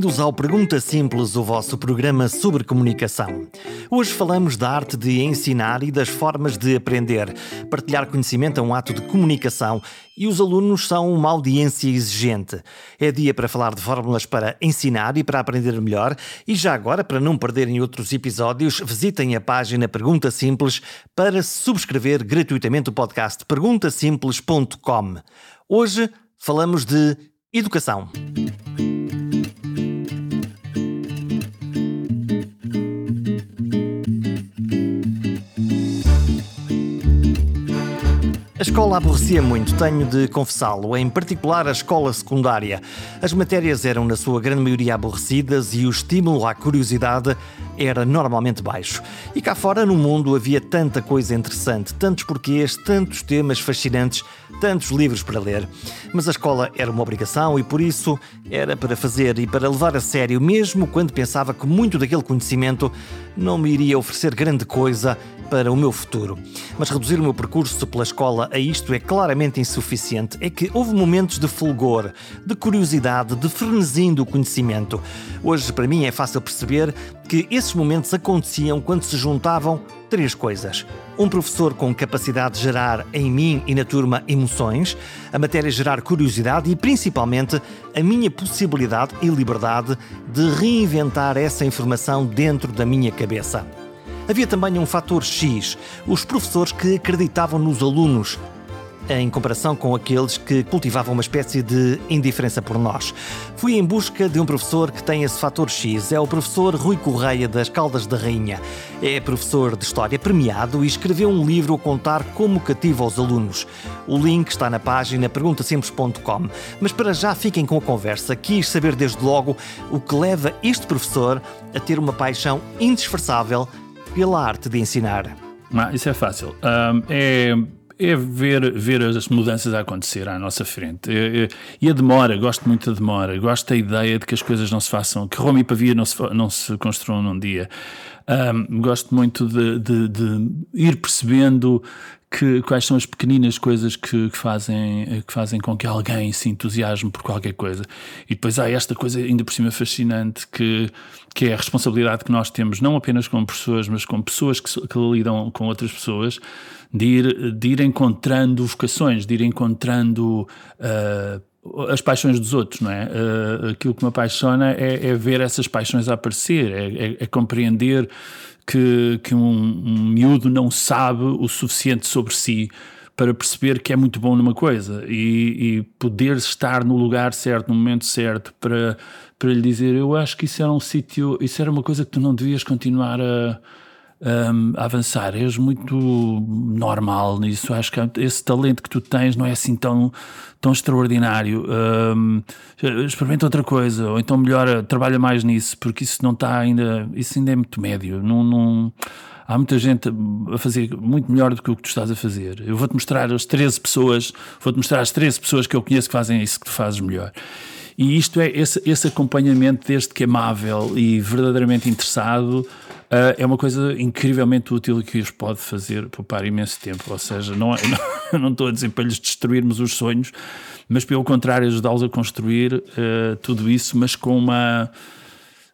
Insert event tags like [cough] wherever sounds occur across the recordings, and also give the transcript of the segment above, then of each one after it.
Bem-vindos ao Pergunta Simples, o vosso programa sobre comunicação. Hoje falamos da arte de ensinar e das formas de aprender. Partilhar conhecimento é um ato de comunicação e os alunos são uma audiência exigente. É dia para falar de fórmulas para ensinar e para aprender melhor. E já agora, para não perderem outros episódios, visitem a página Pergunta Simples para subscrever gratuitamente o podcast perguntasimples.com. Hoje falamos de educação. A escola aborrecia muito, tenho de confessá-lo, em particular a escola secundária. As matérias eram, na sua grande maioria, aborrecidas e o estímulo à curiosidade era normalmente baixo. E cá fora, no mundo, havia tanta coisa interessante, tantos porquês, tantos temas fascinantes, tantos livros para ler. Mas a escola era uma obrigação e, por isso, era para fazer e para levar a sério, mesmo quando pensava que muito daquele conhecimento não me iria oferecer grande coisa para o meu futuro. Mas reduzir o meu percurso pela escola a isto é claramente insuficiente. É que houve momentos de fulgor, de curiosidade, de frenesim do conhecimento. Hoje, para mim, é fácil perceber que esses momentos aconteciam quando se juntavam três coisas. Um professor com capacidade de gerar em mim e na turma emoções, a matéria gerar curiosidade e, principalmente, a minha possibilidade e liberdade de reinventar essa informação dentro da minha cabeça. Havia também um fator X, os professores que acreditavam nos alunos, em comparação com aqueles que cultivavam uma espécie de indiferença por nós. Fui em busca de um professor que tem esse fator X. É o professor Rui Correia das Caldas da Rainha. É professor de História premiado e escreveu um livro a contar como cativa os alunos. O link está na página perguntasimples.com. Mas para já fiquem com a conversa. Quis saber desde logo o que leva este professor a ter uma paixão indisfarçável pela arte de ensinar? Ah, isso é fácil. Um, é, é ver, ver as mudanças a acontecer à nossa frente. É, é, e a demora, gosto muito da demora. Gosto da ideia de que as coisas não se façam, que Roma e Pavia não se, não se construam num dia. Um, gosto muito de, de, de, ir percebendo que, quais são as pequeninas coisas que, que, fazem, que fazem com que alguém se entusiasme por qualquer coisa. E depois há esta coisa ainda por cima fascinante que, que é a responsabilidade que nós temos, não apenas como pessoas, mas como pessoas que, que lidam com outras pessoas, de ir, de ir encontrando vocações, de ir encontrando. Uh, as paixões dos outros, não é? Uh, aquilo que me apaixona é, é, ver essas paixões a aparecer, é, é, é compreender que, que um, um miúdo não sabe o suficiente sobre si para perceber que é muito bom numa coisa e, e, poder estar no lugar certo, no momento certo, para, para lhe dizer: Eu acho que isso era um sítio, isso era uma coisa que tu não devias continuar a um, a avançar. És muito normal nisso. Acho que esse talento que tu tens não é assim tão, tão extraordinário. Um, experimenta outra coisa, ou então melhora, trabalha mais nisso, porque isso não está ainda, isso ainda é muito médio. Não, não, há muita gente a fazer muito melhor do que o que tu estás a fazer. Eu vou-te mostrar as 13 pessoas, vou-te mostrar as 13 pessoas que eu conheço que fazem isso que tu fazes melhor. E isto é esse, esse acompanhamento desde que é amável e verdadeiramente interessado Uh, é uma coisa incrivelmente útil que os pode fazer poupar imenso tempo. Ou seja, não, [laughs] não, não estou a dizer para lhes destruirmos os sonhos, mas pelo contrário, ajudá-los a construir uh, tudo isso, mas com uma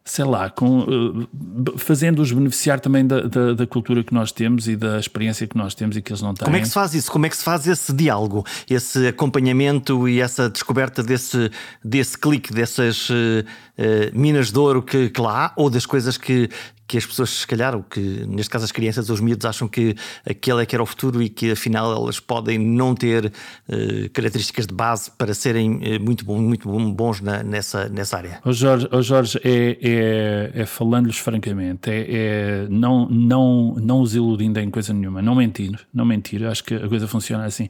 sei lá, com, uh, fazendo-os beneficiar também da, da, da, cultura que nós temos e da experiência que nós temos e que eles não têm. Como é que se faz isso? Como é que se faz esse diálogo, esse acompanhamento e essa descoberta desse, desse clique, dessas uh, uh, minas de ouro que, que lá há, ou das coisas que, que as pessoas, se calhar, o que neste caso as crianças, os miúdos, acham que aquele é que era o futuro e que afinal elas podem não ter uh, características de base para serem uh, muito, muito bons na, nessa, nessa área. O Jorge, o Jorge é, é, é falando-lhes francamente, é, é, não, não, não os iludindo em coisa nenhuma, não mentir, não mentir, acho que a coisa funciona assim.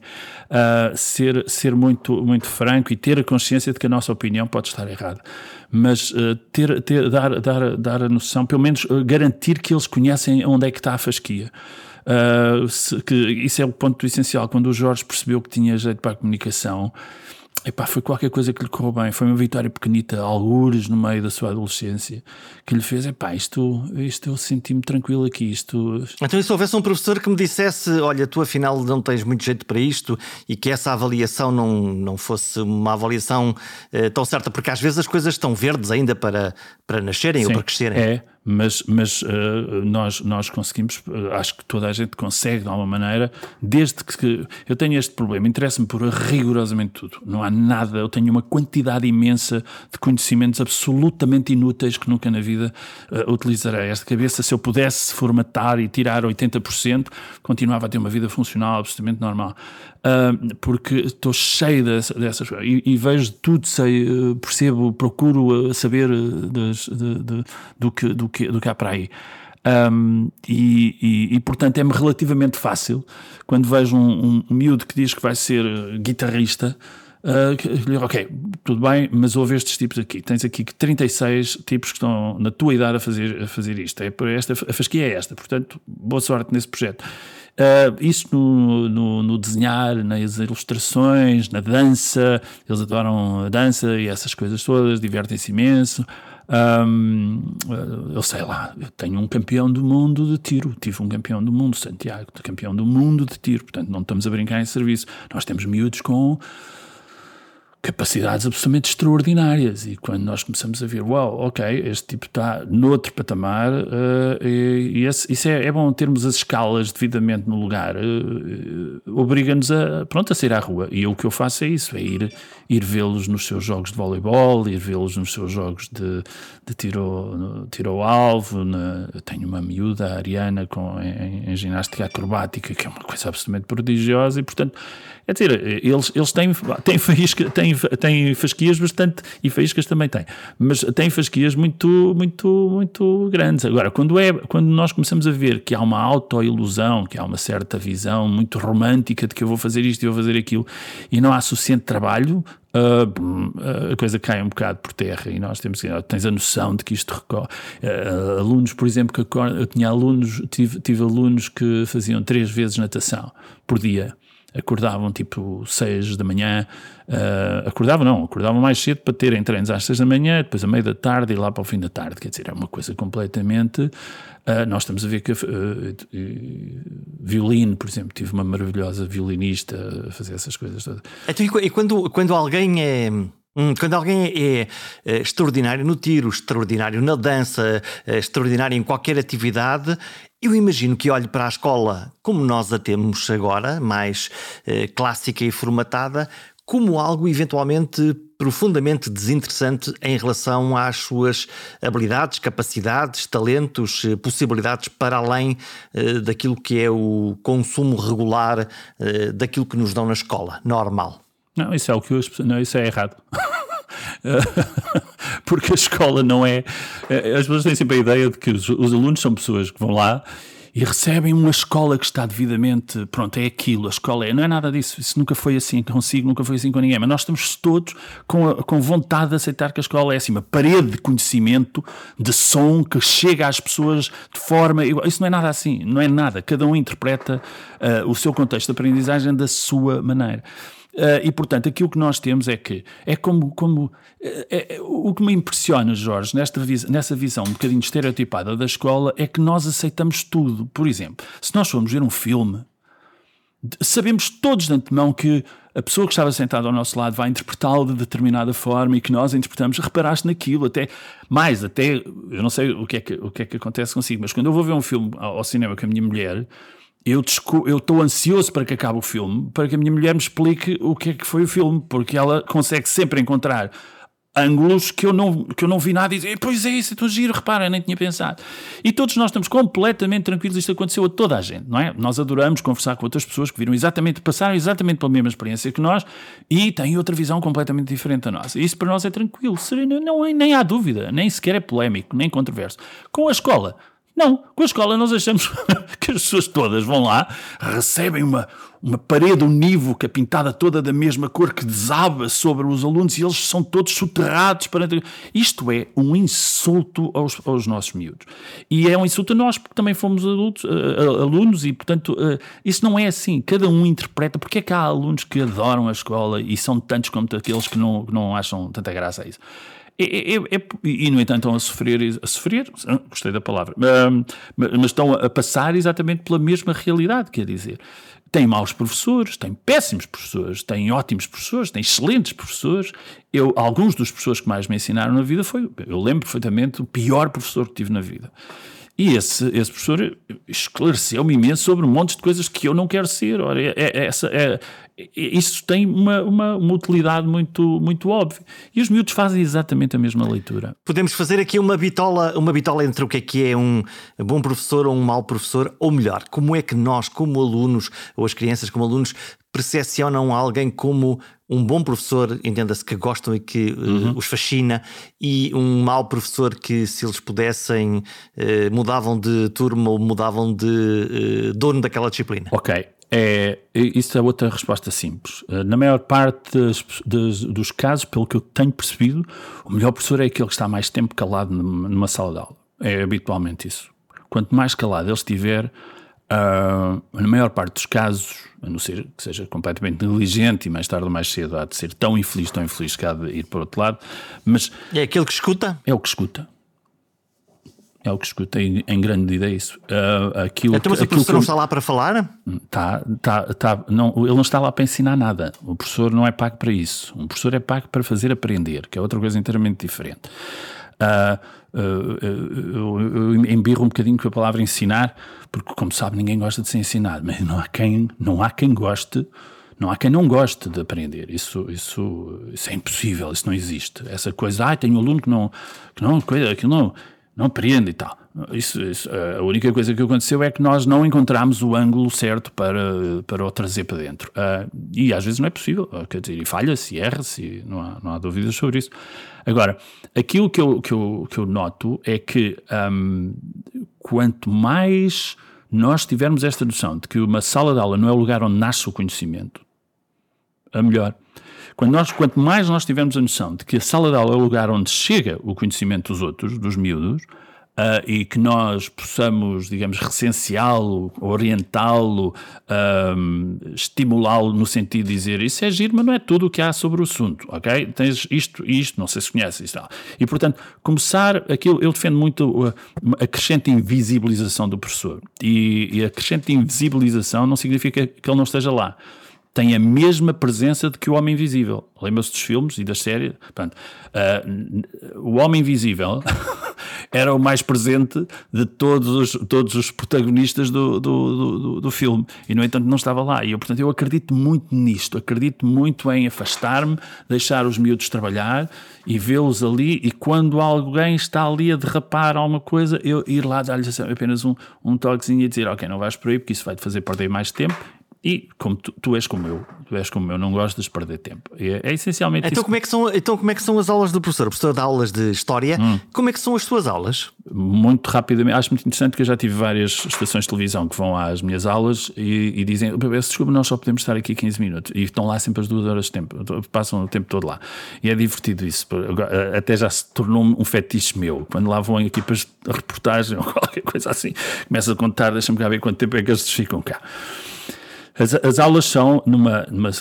Uh, ser, ser muito, muito franco e ter a consciência de que a nossa opinião pode estar errada mas uh, ter, ter, dar, dar, dar a noção, pelo menos uh, garantir que eles conhecem onde é que está a fasquia. Uh, se, que isso é o ponto essencial. Quando o Jorge percebeu que tinha jeito para a comunicação, Epá, foi qualquer coisa que lhe correu bem. Foi uma vitória pequenita, algures no meio da sua adolescência, que lhe fez: epá, isto, isto eu senti-me tranquilo aqui. Isto... Então, e se houvesse um professor que me dissesse: olha, tu afinal não tens muito jeito para isto e que essa avaliação não, não fosse uma avaliação eh, tão certa, porque às vezes as coisas estão verdes ainda para, para nascerem Sim, ou para crescerem. É, mas, mas uh, nós, nós conseguimos, uh, acho que toda a gente consegue de alguma maneira, desde que eu tenho este problema, interessa-me por rigorosamente tudo. Não há nada, eu tenho uma quantidade imensa de conhecimentos absolutamente inúteis que nunca na vida uh, utilizarei. Esta cabeça, se eu pudesse formatar e tirar 80%, continuava a ter uma vida funcional absolutamente normal. Porque estou cheio dessas coisas e, e, vejo tudo, sei, percebo, procuro saber das, de, de, do que. Do que do que há para aí. Um, e, e, e, portanto é-me relativamente fácil quando vejo um, um, miúdo que diz que vai ser guitarrista. Uh, ok, tudo bem, mas houve estes tipos aqui. Tens aqui 36 tipos que estão na tua idade a fazer, a fazer isto. É esta, a fasquia é esta, portanto, boa sorte nesse projeto. Uh, isso no, no, no, desenhar, nas ilustrações, na dança, eles adoram a dança e essas coisas todas, divertem-se imenso. Um, eu sei lá, eu tenho um campeão do mundo de tiro, tive um campeão do mundo, Santiago, campeão do mundo de tiro, portanto não estamos a brincar em serviço. Nós temos miúdos com capacidades absolutamente extraordinárias. E quando nós começamos a ver, uau, ok, este tipo está noutro patamar, uh, e, e esse, isso é, é, bom termos as escalas devidamente no lugar, uh, obriga-nos a, pronto, a sair à rua. E eu, o que eu faço é isso, é ir, ir vê-los nos seus jogos de voleibol, ir vê-los nos seus jogos de, de tiro, tiro ao alvo. Na, tenho uma miúda, a Ariana, com, em, em ginástica acrobática, que é uma coisa absolutamente prodigiosa, e portanto Quer dizer, eles, eles têm, têm, faísca, têm, têm fasquias bastante, e faíscas também têm, mas têm fasquias muito, muito, muito grandes. Agora, quando, é, quando nós começamos a ver que há uma autoilusão, que há uma certa visão muito romântica de que eu vou fazer isto e vou fazer aquilo, e não há suficiente trabalho, Uh, a coisa cai um bocado por terra e nós temos que tens a noção de que isto recorre. Uh, alunos, por exemplo, que eu tinha alunos, tive, tive alunos que faziam três vezes natação por dia acordavam tipo 6 da manhã, uh, acordavam não, acordavam mais cedo para terem treinos às 6 da manhã, depois a meio da tarde e lá para o fim da tarde, quer dizer, é uma coisa completamente, uh, nós estamos a ver que uh, violino, por exemplo, tive uma maravilhosa violinista a fazer essas coisas todas. Então, e quando, quando alguém é... Hum, quando alguém é, é, extraordinário no tiro, extraordinário na dança, é, extraordinário em qualquer atividade, eu imagino que olhe para a escola como nós a temos agora, mais eh, clássica e formatada, como algo eventualmente profundamente desinteressante em relação às suas habilidades, capacidades, talentos, eh, possibilidades para além eh, daquilo que é o consumo regular eh, daquilo que nos dão na escola, normal. Não, isso é o que eu, não, isso é errado. [laughs] [laughs] porque a escola não é. Eh, as pessoas têm sempre a ideia de que os, os alunos são pessoas que vão lá e recebem uma escola que está devidamente, pronto, é aquilo, a escola é, não é nada disso, isso nunca foi assim consigo, nunca foi assim com ninguém, mas nós estamos todos com, a, com vontade de aceitar que a escola é assim, uma parede de conhecimento, de som que chega às pessoas de forma, isso não é nada assim, não é nada, cada um interpreta uh, o seu contexto de aprendizagem da sua maneira. Uh, e, portanto, aquilo que nós temos é que é como. como é, é, o que me impressiona, Jorge, nesta, nessa visão um bocadinho estereotipada da escola, é que nós aceitamos tudo. Por exemplo, se nós formos ver um filme, sabemos todos de antemão que a pessoa que estava sentada ao nosso lado vai interpretá-lo de determinada forma e que nós interpretamos, reparaste naquilo, até mais, até eu não sei o que, é que, o que é que acontece consigo, mas quando eu vou ver um filme ao cinema com a minha mulher, eu estou ansioso para que acabe o filme, para que a minha mulher me explique o que é que foi o filme, porque ela consegue sempre encontrar ângulos que eu não, que eu não vi nada e dizer, pois é isso, estou giro, repara, nem tinha pensado. E todos nós estamos completamente tranquilos, isto aconteceu a toda a gente, não é? Nós adoramos conversar com outras pessoas que viram exatamente, passaram exatamente pela mesma experiência que nós e têm outra visão completamente diferente da nossa. Isso para nós é tranquilo, sereno, não, nem há dúvida, nem sequer é polémico, nem controverso. Com a escola, Não, com a escola nós achamos [laughs] que as pessoas todas vão lá, recebem uma, uma parede unívoca pintada toda da mesma cor que desaba sobre os alunos e eles são todos soterrados. Para... Isto é um insulto aos, aos nossos miúdos. E é um insulto a nós, porque também fomos adultos, uh, alunos e, portanto, uh, isso não é assim. Cada um interpreta. Porque é que há alunos que adoram a escola e são tantos como aqueles que não, que não acham tanta graça a isso? É, é, é, e, no entanto, estão a sofrer, a sofrer, gostei da palavra, mas estão a passar exatamente pela mesma realidade, quer dizer. Tem maus professores, tem péssimos professores, tem ótimos professores, tem excelentes professores. Eu, alguns dos professores que mais me ensinaram na vida foi, eu lembro perfeitamente, o pior professor que tive na vida. E esse, esse professor esclareceu-me imenso sobre um monte de coisas que eu não quero ser. Ora, é, é, essa, é, isso tem uma, uma, uma, utilidade muito, muito óbvia. E os miúdos fazem exatamente a mesma leitura. Podemos fazer aqui uma bitola, uma bitola entre o que é que é um bom professor ou um mau professor, ou melhor, como é que nós, como alunos, ou as crianças como alunos, percepcionam alguém como um bom professor, entenda-se que gostam e que uh, uhum. os fascina, e um mau professor que, se eles pudessem, uh, mudavam de turma ou mudavam de uh, dono daquela disciplina. Ok. É, isso é outra resposta simples. Na maior parte das, das, dos casos, pelo que eu tenho percebido, o melhor professor é aquele que está mais tempo calado numa sala de aula. É habitualmente isso. Quanto mais calado ele estiver, Uh, na maior parte dos casos, a não ser que seja completamente negligente e mais tarde ou mais cedo há de ser tão infeliz, tão infeliz que há de ir para o outro lado, mas. É aquele que escuta? É o que escuta. É o que escuta em, grande medida é isso. Uh, aquilo então, mas o professor não está lá para falar? Tá, tá, tá, não, ele não está lá para ensinar nada. O professor não é pago para isso. Um professor é pago para fazer aprender, que é outra coisa inteiramente diferente. Uh, eu, eu embirro um bocadinho com a palavra ensinar, porque, como sabe, ninguém gosta de ser ensinado, mas não há quem, não há quem goste. Não há quem não goste de aprender. Isso, isso, isso é impossível, isso não existe. Essa coisa, ah, tenho um aluno que não, que não, que não, não aprende e tal. Isso, isso, a única coisa que aconteceu é que nós não encontramos o ângulo certo para, para o trazer para dentro. Uh, e às vezes não é possível, quer dizer, e falha-se, erra-se, não há, não há dúvidas sobre isso. Agora, aquilo que eu, que eu, que eu noto é que um, quanto mais nós tivermos esta noção de que uma sala de aula não é o lugar onde nasce o conhecimento, a melhor. Quando nós, quanto mais nós tivermos a noção de que a sala de aula é o lugar onde chega o conhecimento dos outros, dos miúdos, Uh, e que nós possamos, digamos, recenseá-lo, orientá-lo, um, estimulá-lo no sentido de dizer isso é giro, mas não é tudo o que há sobre o assunto, ok? Tens isto e isto, não sei se conheces isso. E, portanto, começar aquilo, eu defendo muito a, a crescente invisibilização do professor. E, e a crescente invisibilização não significa que ele não esteja lá tem a mesma presença de que o Homem Invisível. Lembra-se dos filmes e das séries? Portanto, uh, o Homem Invisível [laughs] era o mais presente de todos os, todos os protagonistas do, do, do, do, filme e, no entanto, não estava lá. E eu, portanto, eu acredito muito nisto, acredito muito em afastar-me, deixar os miúdos trabalhar e vê-los ali. E quando alguém está ali a derrapar alguma coisa, eu ir lá dar-lhes apenas um, um toquezinho e dizer: Ok, não vais por aí porque isso vai te fazer perder mais tempo e como tu, tu, és como eu, tu és como eu, não gostas de perder tempo. É, é essencialmente então isso. Como é que são, então, como é que são as aulas do professor? O professor dá aulas de história. Hum. Como é que são as suas aulas? Muito rapidamente. Acho muito interessante que eu já tive várias estações de televisão que vão às minhas aulas e, e dizem: desculpa, nós só podemos estar aqui 15 minutos. E estão lá sempre as duas horas de tempo. Passam o tempo todo lá. E é divertido isso. Até já se tornou um fetiche meu. Quando lá vão equipas de reportagem [laughs] ou qualquer coisa assim, começa a contar, deixa-me cá ver quanto tempo é que eles ficam cá. As, as aulas são numa, numa,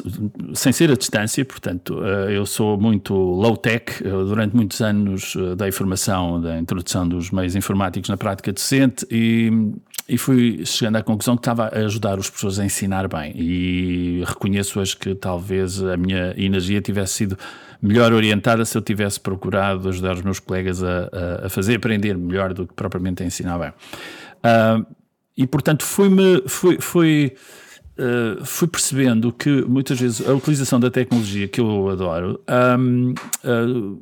sem ser a distância, portanto, eh, eu sou muito low-tech. Durante muitos anos eh, dei formação da introdução dos meios informáticos na prática docente e, e fui chegando à conclusão que estava a ajudar os professores a ensinar bem. E reconheço hoje que talvez a minha energia tivesse sido melhor orientada se eu tivesse procurado ajudar os meus colegas a, a, a fazer aprender melhor do que propriamente a ensinar bem. Uh, e portanto fui-me fui, fui Uh, fui percebendo que muitas vezes a utilização da tecnologia que eu adoro um, uh,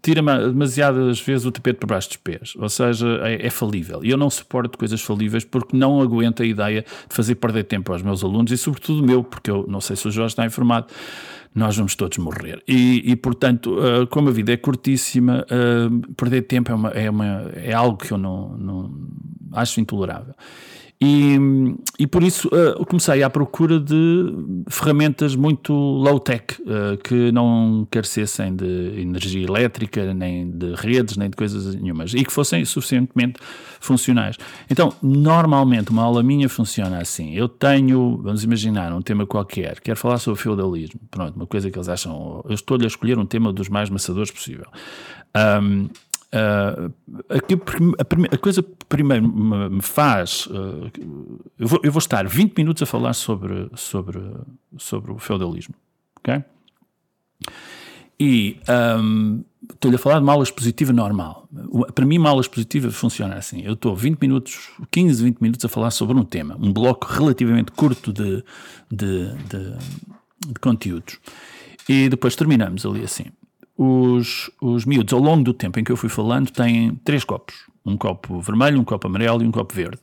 tira demasiadas vezes o tapete para baixo dos pés, ou seja, é, é, falível. E eu não suporto coisas falíveis porque não aguento a ideia de fazer perder tempo aos meus alunos e, sobretudo, meu, porque eu não sei se o Jorge está informado. Nós vamos todos morrer. E, e portanto, uh, como a vida é curtíssima, perder tempo é, uma, é, uma, é algo que eu não, não acho intolerável. E, e por isso uh, comecei à procura de ferramentas muito low-tech, uh, que não carecessem de energia elétrica, nem de redes, nem de coisas nenhumas, e que fossem suficientemente funcionais. Então, normalmente, uma aula minha funciona assim. Eu tenho, vamos imaginar, um tema qualquer, quero falar sobre feudalismo, pronto, uma coisa que eles acham, eu estou-lhe a escolher um tema dos mais maçadores possível. Um, Uh, aqui, a, a, coisa que primeiro me, me faz. Uh, eu, vou, eu, vou, estar 20 minutos a falar sobre, sobre, sobre o feudalismo. Ok? E um, estou-lhe a falar de uma aula expositiva normal. Para mim, uma aula expositiva funciona assim. Eu estou 20 minutos, 15, 20 minutos a falar sobre um tema, um bloco relativamente curto de, de, de, de conteúdos. E depois terminamos ali assim os, os miúdos, ao longo do tempo em que eu fui falando, têm três copos. Um copo vermelho, um copo amarelo e um copo verde.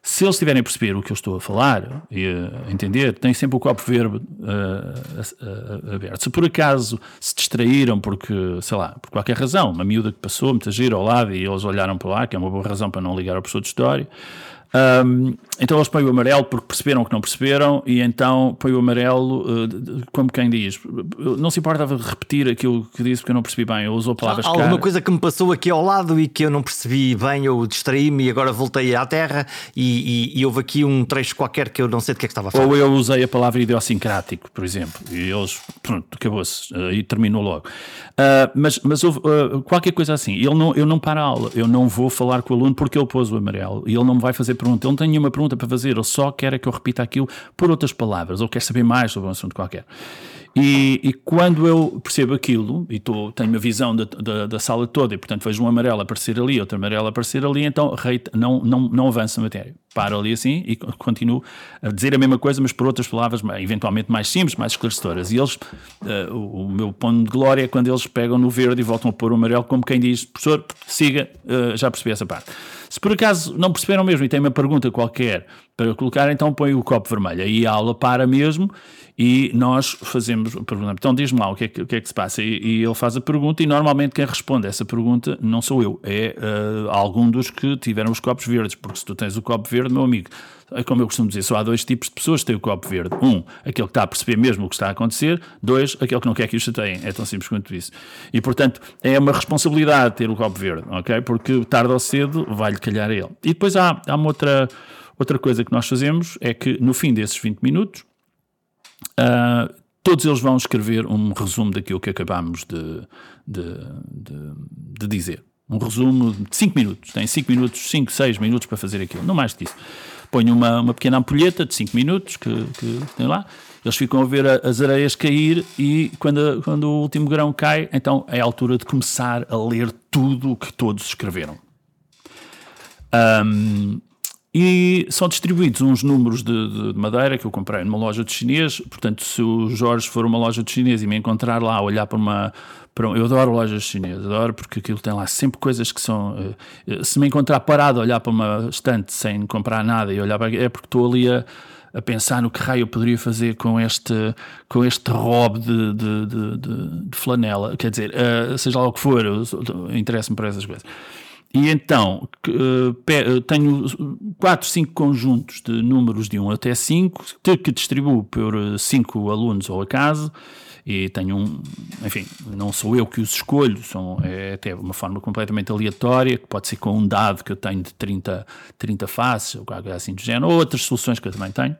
Se eles tiverem a perceber o que eu estou a falar e a entender, têm sempre o copo verde uh, aberto. Se por acaso se distraíram porque, sei lá, por qualquer razão, uma miúda que passou, muita gira ao lado e eles olharam para lá, que é uma boa razão para não ligar ao professor de História, um, então eles põem o amarelo porque perceberam que não perceberam e então põem o amarelo uh, como quem diz. Não se importa de repetir aquilo que disse porque eu não percebi bem, eu usou palavras Há alguma coisa que me passou aqui ao lado e que eu não percebi bem, eu distraí-me e agora voltei à terra e, e, e, houve aqui um trecho qualquer que eu não sei de que é que estava a falar. Ou eu usei a palavra idiosincrático, por exemplo, e eles, pronto, acabou-se uh, e terminou logo. Uh, mas mas houve qualquer coisa assim. Ele não, eu não paro a aula, eu não vou falar com o aluno porque ele pôs o amarelo e ele não me vai fazer pergunta. Ele não tem nenhuma pergunta para fazer, ele só quer que eu repita aquilo por outras palavras, ou quer saber mais sobre um assunto qualquer. E, e quando eu percebo aquilo, e tô, tenho a visão da, da, sala toda, e portanto vejo um amarelo aparecer ali, outro amarelo aparecer ali, então não, não, não avança a matéria. Paro ali assim e continuo a dizer a mesma coisa, mas por outras palavras, eventualmente mais simples, mais esclarecedoras. E eles, uh, o, o, meu ponto de glória é quando eles pegam no verde e voltam a pôr o amarelo, como quem diz, professor, siga, uh, já percebi essa parte. Se por acaso não perceberam mesmo e têm uma pergunta qualquer para colocar, então põe o copo vermelho. Aí a aula para mesmo e nós fazemos a pergunta. Então diz-me lá o que, é que, o que é que se passa. E, e, ele faz a pergunta e normalmente quem responde a essa pergunta não sou eu, é uh, algum dos que tiveram os copos verdes, porque se tu tens o copo verde, meu amigo, é como eu costumo dizer, só há dois tipos de pessoas que têm o copo verde. Um, aquele que está a perceber mesmo o que está a acontecer. Dois, aquele que não quer que o chateiem. É tão simples quanto isso. E, portanto, é uma responsabilidade ter o copo verde, ok? Porque tarde ou cedo vai-lhe calhar a ele. E depois há, há uma outra, outra coisa que nós fazemos, é que no fim desses 20 minutos, uh, todos eles vão escrever um resumo daquilo que acabámos de, de, de, de dizer. Um resumo de 5 minutos. Tem 5 minutos, 5, 6 minutos para fazer aquilo. Não mais disso ponho uma, uma pequena ampulheta de 5 minutos que, que tem lá, eles ficam a ver as areias cair e quando, quando o último grão cai, então é a altura de começar a ler tudo o que todos escreveram. Um, e são distribuídos uns números de, de, madeira que eu comprei numa loja de chinês. Portanto, se o Jorge for uma loja de chinês e me encontrar lá olhar para uma, eu adoro lojas chinesas, adoro porque aquilo tem lá sempre coisas que são. Uh, se me encontrar parado a olhar para uma estante sem comprar nada e olhar para é porque estou ali a, a pensar no que raio eu poderia fazer com este, com este robe de, de, de, de flanela. Quer dizer, uh, seja lá o que for, interessa-me por essas coisas. E então uh, tenho 4, 5 conjuntos de números de 1 até 5 que distribuo por 5 alunos ao acaso e tenho um, enfim, não sou eu que os escolho, são, é até uma forma completamente aleatória, que pode ser com um dado que eu tenho de 30, 30 faces, ou algo assim do género, ou outras soluções que eu também tenho.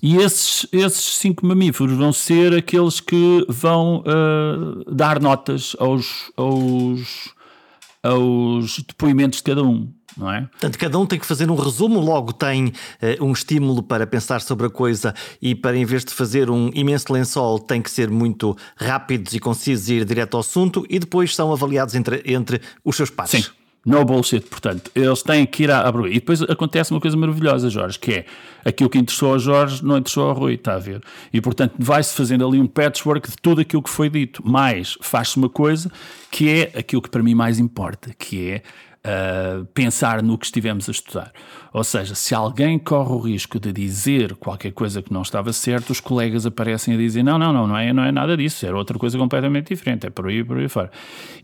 E esses, esses cinco mamíferos vão ser aqueles que vão uh, dar notas aos, aos, aos depoimentos de cada um não é? Portanto, cada um tem que fazer um resumo, logo tem uh, um estímulo para pensar sobre a coisa e para, em vez de fazer um imenso lençol, tem que ser muito rápidos e concisos e ir direto ao assunto e depois são avaliados entre, entre os seus pares. Sim. No bullshit, portanto, eles têm que ir à E depois acontece uma coisa maravilhosa, Jorge, que é aquilo que interessou ao Jorge não interessou ao Rui, está a ver? E portanto vai-se fazendo ali um patchwork de tudo aquilo que foi dito, mas faz-se uma coisa que é aquilo que para mim mais importa, que é uh, pensar no que estivemos a estudar. Ou seja, se alguém corre o risco de dizer qualquer coisa que não estava certo, os colegas aparecem a dizer: não, não, não, não é, não é nada disso, era outra coisa completamente diferente, é por aí, por aí fora.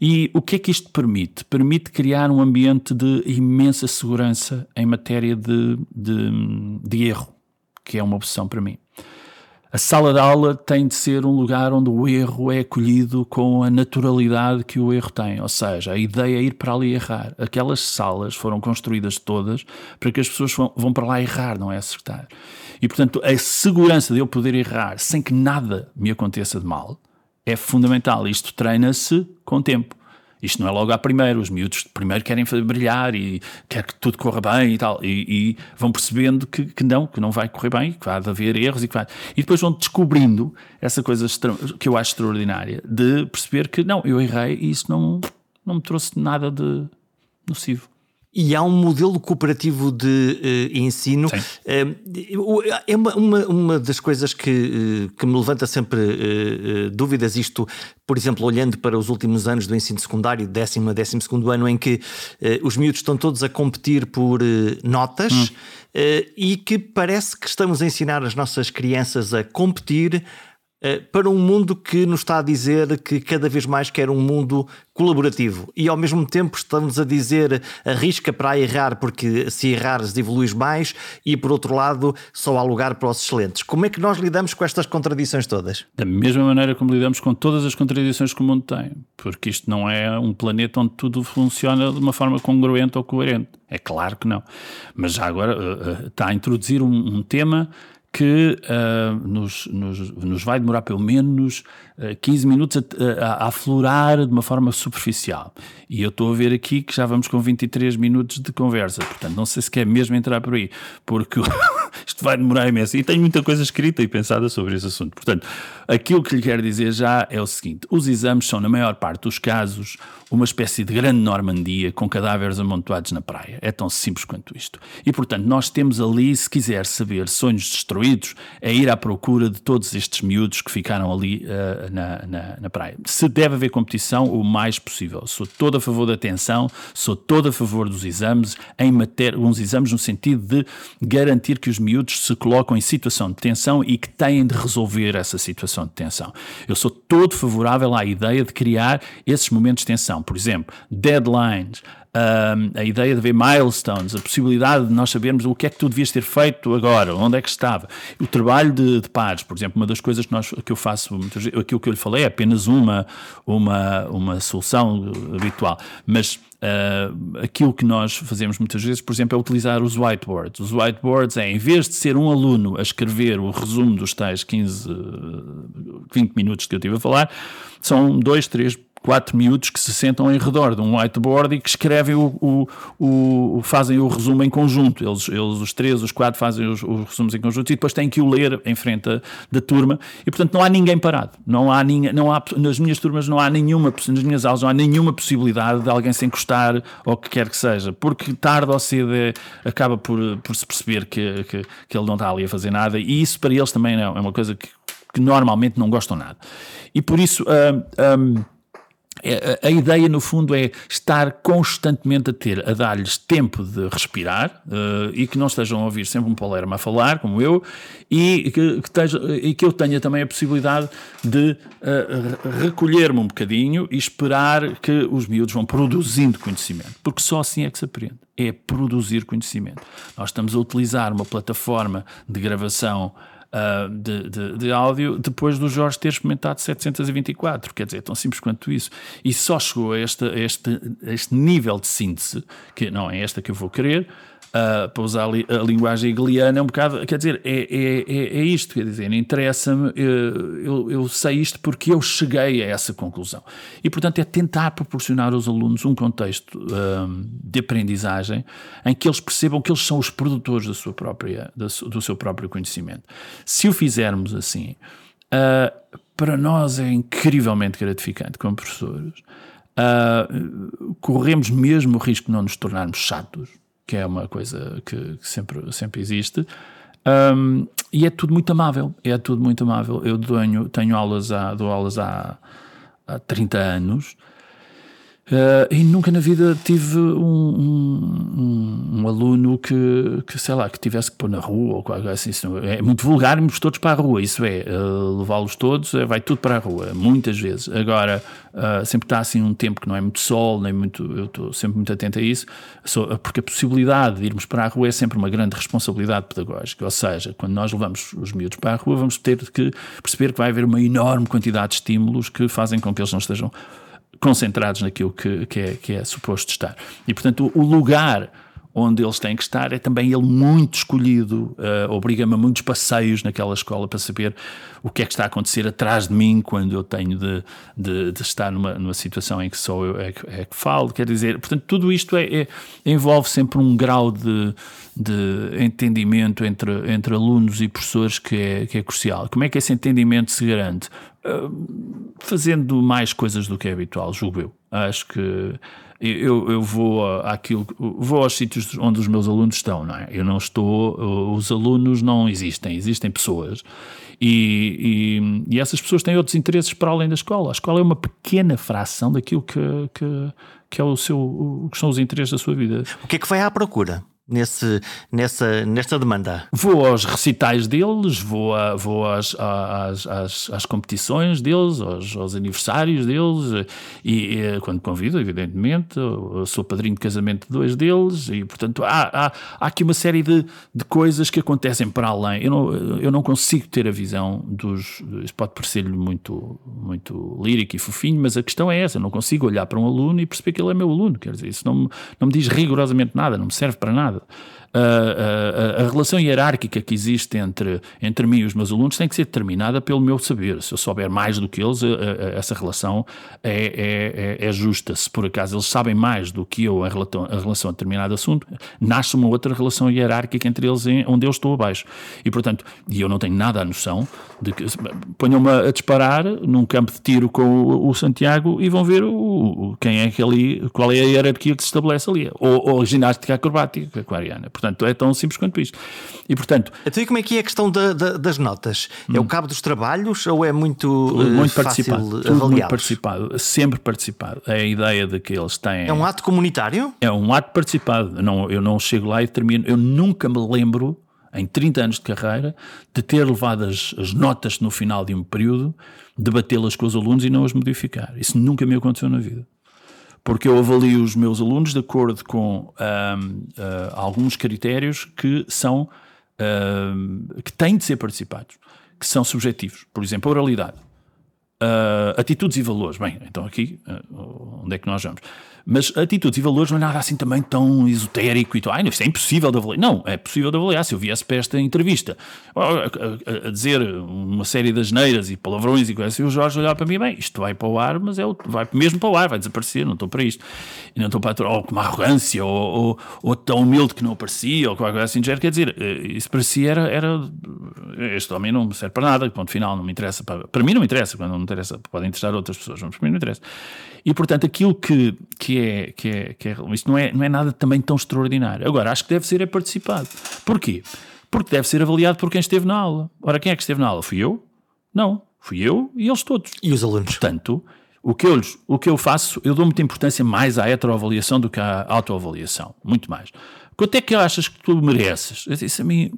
E o que é que isto permite? Permite criar um ambiente de imensa segurança em matéria de, de, de erro, que é uma opção para mim. A sala de aula tem de ser um lugar onde o erro é acolhido com a naturalidade que o erro tem. Ou seja, a ideia é ir para ali errar. Aquelas salas foram construídas todas para que as pessoas vão para lá errar, não é acertar. E, portanto, a segurança de eu poder errar sem que nada me aconteça de mal é fundamental. Isto treina-se com tempo. Isto não é logo à primeira. Os miúdos primeiro querem brilhar e quer que tudo corra bem e tal. E, e vão percebendo que, que, não, que não vai correr bem, que vai haver erros e que vai. E depois vão descobrindo essa coisa que eu acho extraordinária de perceber que não, eu errei e isso não, não me trouxe nada de nocivo. E há um modelo cooperativo de uh, ensino. Uh, é uma, uma, uma, das coisas que, uh, que me levanta sempre dúvidas, isto, por exemplo, olhando para os últimos anos do ensino secundário, décimo a décimo segundo ano, em que os miúdos estão todos a competir por notas hum. e que parece que estamos a ensinar as nossas crianças a competir para um mundo que nos está a dizer que cada vez mais quer um mundo colaborativo e ao mesmo tempo estamos a dizer arrisca para errar porque se errares evoluís mais e por outro lado só há lugar para os excelentes. Como é que nós lidamos com estas contradições todas? Da mesma maneira como lidamos com todas as contradições que o mundo tem, porque isto não é um planeta onde tudo funciona de uma forma congruente ou coerente. É claro que não. Mas já agora uh, uh, está a introduzir um, um tema que uh, nos, nos, nos, vai demorar pelo menos uh, ah, 15 minutos a, a, a, aflorar de uma forma superficial. E eu estou a ver aqui que já vamos com 23 minutos de conversa, portanto, não sei se quer mesmo entrar por aí, porque [laughs] isto vai demorar imenso. E tenho muita coisa escrita e pensada sobre esse assunto. Portanto, aquilo que lhe quero dizer já é o seguinte: os exames são, na maior parte dos casos, uma espécie de grande Normandia com cadáveres amontoados na praia. É tão simples quanto isto. E, portanto, nós temos ali, se quiser saber sonhos destruídos, é ir à procura de todos estes miúdos que ficaram ali uh, na, na, na, praia. Se deve haver competição, o mais possível. Sou todo a favor da atenção, sou todo a favor dos exames, em matéria, uns exames no sentido de garantir que os miúdos se colocam em situação de tensão e que têm de resolver essa situação de tensão. Eu sou todo favorável à ideia de criar esses momentos de tensão. Por exemplo, deadlines, a ideia de ver milestones, a possibilidade de nós sabermos o que é que tu devias ter feito agora, onde é que estava. O trabalho de, de pares, por exemplo, uma das coisas que, nós, que eu faço, aquilo que eu lhe falei é apenas uma, uma, uma solução habitual, mas Uh, aquilo que nós fazemos muitas vezes, por exemplo, é utilizar os whiteboards. Os whiteboards é, em vez de ser um aluno a escrever o resumo dos tais 15, 20 minutos que eu estive a falar, são dois, três quatro miúdos que se sentam em redor de um whiteboard e que escrevem o, o, o fazem o resumo em conjunto. Eles, eles os três, os quatro fazem os, os, resumos em conjunto e depois têm que o ler em frente da, da turma e portanto não há ninguém parado. Não há, ninguém, não há nas minhas turmas não há nenhuma nas minhas aulas não há nenhuma possibilidade de alguém se encostar ou que quer que seja, porque tarde ou cedo é, acaba por, por se perceber que, que, que ele não está ali a fazer nada e isso para eles também é uma coisa que, que normalmente não gostam nada. E por isso um, um, é, a ideia, no fundo, é estar constantemente a ter, a dar-lhes tempo de respirar uh, e que não estejam a ouvir sempre um Palermo a falar, como eu, e que, que, e que eu tenha também a possibilidade de uh, recolher-me um bocadinho e esperar que os miúdos vão produzindo conhecimento, porque só assim é que se aprende, é produzir conhecimento. Nós estamos a utilizar uma plataforma de gravação uh, de, de, de, áudio depois do Jorge ter experimentado 724. Quer dizer, tão simples quanto isso. E só chegou a este, a este, a este nível de síntese, que não é esta que eu vou querer, uh, para usar a, a linguagem hegeliana, é um bocado, quer dizer, é, é, é, é isto, quer dizer, interessa-me, eu, eu, sei isto porque eu cheguei a essa conclusão. E, portanto, é tentar proporcionar aos alunos um contexto um, de aprendizagem em que eles percebam que eles são os produtores da sua própria, do seu próprio conhecimento. Se o fizermos assim, uh, para nós é incrivelmente gratificante como professores. Uh, corremos mesmo o risco de não nos tornarmos chatos que é uma coisa que, que sempre, sempre existe. Um, e é tudo muito amável, é tudo muito amável. Eu tenho, tenho aulas há, dou aulas há, há 30 anos Uh, e nunca na vida tive um, um, um, aluno que, que, sei lá, que tivesse que pôr na rua ou algo assim. É muito vulgar irmos todos para a rua, isso é, uh, levá-los todos, uh, vai tudo para a rua, muitas vezes. Agora, sempre está assim um tempo que não é muito sol, nem muito, eu estou sempre muito atento a isso, porque a possibilidade de irmos para a rua é sempre uma grande responsabilidade pedagógica. Ou seja, quando nós levamos os miúdos para a rua, vamos ter que perceber que vai haver uma enorme quantidade de estímulos que fazem com que eles não estejam concentrados naquilo que, que, é, que é suposto estar. E, portanto, o, lugar onde eles têm que estar, é também ele muito escolhido, uh, obriga-me a muitos passeios naquela escola para saber o que é que está a acontecer atrás de mim quando eu tenho de, de, de estar numa, numa situação em que sou eu é que, é que falo, quer dizer, portanto, tudo isto é, é, envolve sempre um grau de, de entendimento entre, entre alunos e professores que é, que é crucial. Como é que esse entendimento se garante? Uh, fazendo mais coisas do que é habitual, julgo eu. Acho que eu, eu vou àquilo, vou aos sítios onde os meus alunos estão, não é? Eu não estou, os alunos não existem, existem pessoas e, e, e, essas pessoas têm outros interesses para além da escola. A escola é uma pequena fração daquilo que, que, que é o seu, que são os interesses da sua vida. O que é que vai à procura? Nesse, nessa, nesta demanda? Vou aos recitais deles, vou, a, vou às, às, às, às, competições deles, aos, aos aniversários deles, e, e, quando convido, evidentemente, sou padrinho de casamento de dois deles, e portanto há, há, há aqui uma série de, de coisas que acontecem para além. Eu não, eu não consigo ter a visão dos. Isso pode parecer-lhe muito, muito lírico e fofinho, mas a questão é essa: eu não consigo olhar para um aluno e perceber que ele é meu aluno. Quer dizer, isso não, não me diz rigorosamente nada, não me serve para nada nada. A, a, a, relação hierárquica que existe entre, entre mim e os meus alunos tem que ser determinada pelo meu saber. Se eu souber mais do que eles, essa relação é, é, é, é, justa. Se por acaso eles sabem mais do que eu em relação, em relação a determinado assunto, nasce uma outra relação hierárquica entre eles em, onde eu estou abaixo. E portanto, e eu não tenho nada a noção de que ponham-me a disparar num campo de tiro com o, o Santiago e vão ver o, quem é que ali, qual é a hierarquia que se estabelece ali. Ou, ou a ginástica acrobática com a Ariana. Portanto, é tão simples quanto isto. E, portanto... Então, e como é que é a questão da, da, das notas? Hum. É o hum. cabo dos trabalhos ou é muito, muito uh, participado? Tudo muito participado, sempre participado. É a ideia de que eles têm... É um ato comunitário? É um ato participado. Eu não, eu não chego lá e termino... Eu nunca me lembro em 30 anos de carreira, de ter levado as, as notas no final de um período, debatê-las com os alunos e não as modificar. Isso nunca me aconteceu na vida porque eu avalio os meus alunos de acordo com um, uh, alguns critérios que são um, que têm de ser participados, que são subjetivos. Por exemplo, oralidade, uh, atitudes e valores. Bem, então aqui, uh, onde é que nós vamos? Mas atitudes e valores não é nada assim também tão esotérico e tal. Ai, isto é impossível de avaliar. Não, é possível de avaliar. Se eu viesse para esta entrevista a, a, a dizer uma série de asneiras e palavrões e coisas, e o Jorge olhar para mim, bem, isto vai para o ar, mas é o, vai mesmo para o ar, vai desaparecer, não estou para isto. E não estou para ou com uma arrogância, ou, ou, ou, tão humilde que não aparecia, ou qualquer coisa assim. Quer dizer, eh, isso para si era, era. Este homem não serve para nada, ponto final, não me interessa. Para, para mim não me interessa, quando não me interessa, podem interessar outras pessoas, mas para mim não interessa. E portanto, aquilo que, que, é, que, é, que é. Isto não é, não é nada também tão extraordinário. Agora, acho que deve ser é participado. Porquê? Porque deve ser avaliado por quem esteve na aula. Ora, quem é que esteve na aula? Fui eu? Não. Fui eu e eles todos. E os alunos? Portanto, o que eu, o que eu faço, eu dou muita importância mais à heteroavaliação do que à autoavaliação. Muito mais. Quanto é que achas que tu mereces? Eu disse a mim,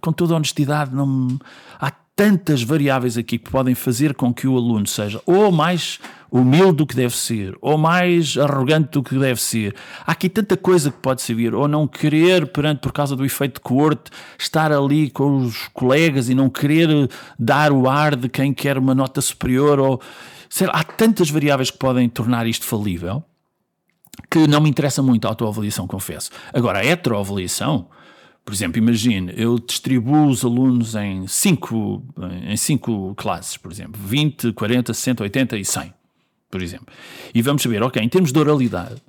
com toda a honestidade, não há tantas variáveis aqui que podem fazer com que o aluno seja ou mais humilde do que deve ser, ou mais arrogante do que deve ser. Há aqui tanta coisa que pode servir, ou não querer, perante, por causa do efeito de corte, estar ali com os colegas e não querer dar o ar de quem quer uma nota superior, ou sei lá, há tantas variáveis que podem tornar isto falível que não me interessa muito a autoavaliação, confesso. Agora, a heteroavaliação, por exemplo, imagine, eu distribuo os alunos em cinco, em cinco classes, por exemplo, 20, 40, 60, 80 e 100 por exemplo. E vamos saber, ok, em termos de oralidade,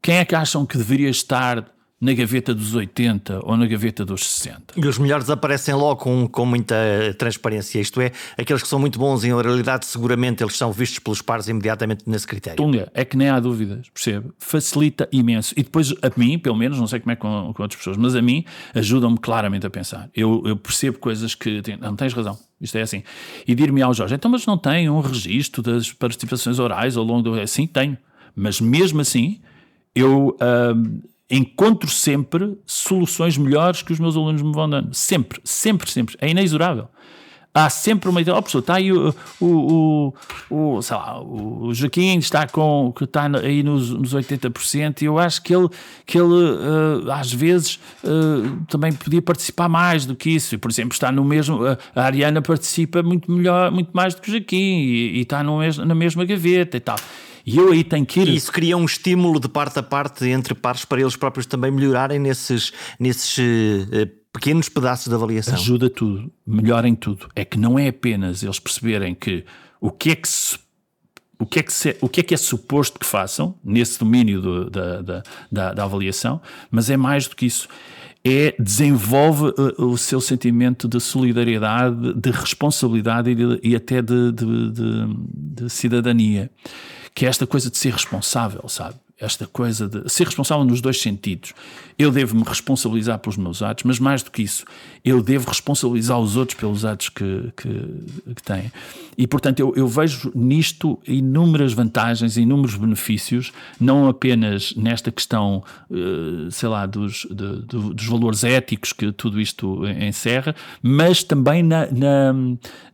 quem é que acham que deveria estar na gaveta dos 80 ou na gaveta dos 60. E os melhores aparecem logo com, com muita transparência, isto é, aqueles que são muito bons em oralidade, seguramente eles são vistos pelos pares imediatamente nesse critério. Tunga, é que nem há dúvidas, percebe? Facilita imenso. E depois, a mim, pelo menos, não sei como é com, com outras pessoas, mas a mim, ajuda-me claramente a pensar. Eu, eu percebo coisas que. Não, tens razão. Isto é assim. E dir-me ao Jorge, então, mas não tem um registro das participações orais ao longo do. Sim, tenho Mas mesmo assim, eu uh, encontro sempre soluções melhores que os meus alunos me vão dando. Sempre, sempre, sempre. É inexorável há sempre uma ideia. Oh, pessoa, está aí o, o, o, o, sei lá, o Joaquim está com, que está aí nos, nos 80% e eu acho que ele, que ele uh, às vezes uh, também podia participar mais do que isso. Por exemplo, está no mesmo. A Ariana participa muito melhor, muito mais do que o Joaquim e, e está no, na mesma gaveta e tal. E eu aí tenho que ir. E isso cria um estímulo de parte a parte entre pares para eles próprios também melhorarem nesses, nesses uh, pequenos pedaços de avaliação. Ajuda tudo, melhorem tudo. É que não é apenas eles perceberem que o que é que se o que, é que se, o que é que é suposto que façam nesse domínio do, da, da, da, da, avaliação, mas é mais do que isso. É desenvolve uh, o seu sentimento de solidariedade, de responsabilidade e, de, e até de, de, cidadania, que é esta coisa de ser responsável, sabe? Esta coisa de ser responsável nos dois sentidos. Eu devo me responsabilizar pelos meus atos, mas mais do que isso, eu devo responsabilizar os outros pelos atos que, que, que têm. E, portanto, eu, eu, vejo nisto inúmeras vantagens, inúmeros benefícios, não apenas nesta questão, eh, sei lá, dos, de, dos valores éticos que tudo isto encerra, mas também na, na,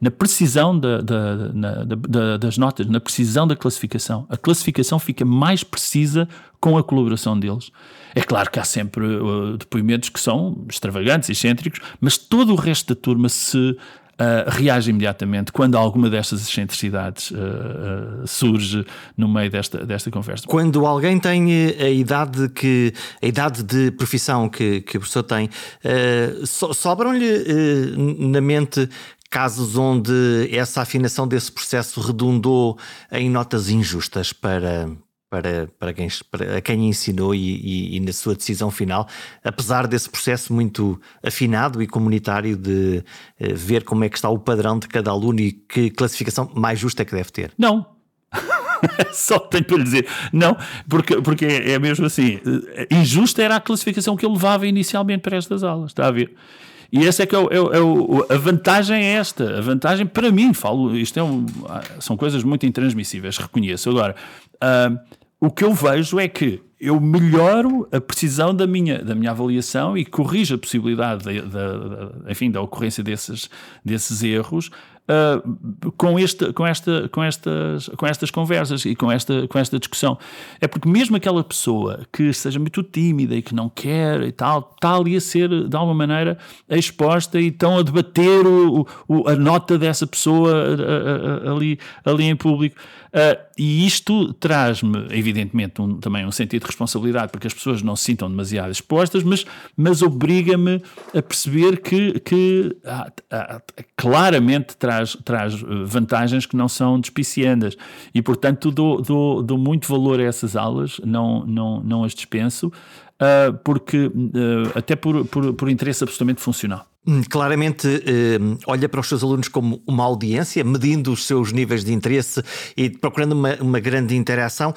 na precisão da, da, na, da, das notas, na precisão da classificação. A classificação fica mais precisa com a colaboração deles. É claro que há sempre uh, depoimentos que são extravagantes, excêntricos, mas todo o resto da turma se Uh, reage imediatamente quando alguma destas excentricidades uh, uh, surge no meio desta, desta conversa. Quando alguém tem a idade que a idade de profissão que, que o professor tem, so, sobram-lhe na mente casos onde essa afinação desse processo redundou em notas injustas para, para, para, quem, para quem ensinou e, e, e, na sua decisão final, apesar desse processo muito afinado e comunitário de uh, ver como é que está o padrão de cada aluno e que classificação mais justa é que deve ter? Não. [laughs] Só tenho para lhe dizer, não, porque, porque é mesmo assim. Eh, injusta era a classificação que eu levava inicialmente para estas aulas, está a ver? E essa é que é, o, é, é o, a vantagem é esta. A vantagem, para mim, falo, isto é um, ah, são coisas muito intransmissíveis, reconheço. Agora, uh, o que eu vejo é que eu melhoro a precisão da minha, da minha avaliação e corrijo a possibilidade de, de, de, enfim, da ocorrência desses, desses erros uh, com, este, com, esta, com, estas, com estas conversas e com esta, com esta discussão. É porque mesmo aquela pessoa que seja muito tímida e que não quer e tal, está ali a ser, de alguma maneira, exposta e estão a debater o, o, a nota dessa pessoa a, a, a, ali, ali em público. Uh, e isto traz-me, evidentemente, um, também um sentido de responsabilidade, porque as pessoas não se sintam demasiado expostas, mas, mas obriga-me a perceber que, que ah, ah, claramente traz, traz eh, vantagens que não são despiciandas. E, portanto, dou, dou, dou muito valor a essas aulas, não, não, não as dispenso, uh, porque, uh, até por, por, por interesse absolutamente funcional. Hum, claramente eh, olha para os seus alunos como uma audiência, medindo os seus níveis de interesse e procurando uma, uma grande interação.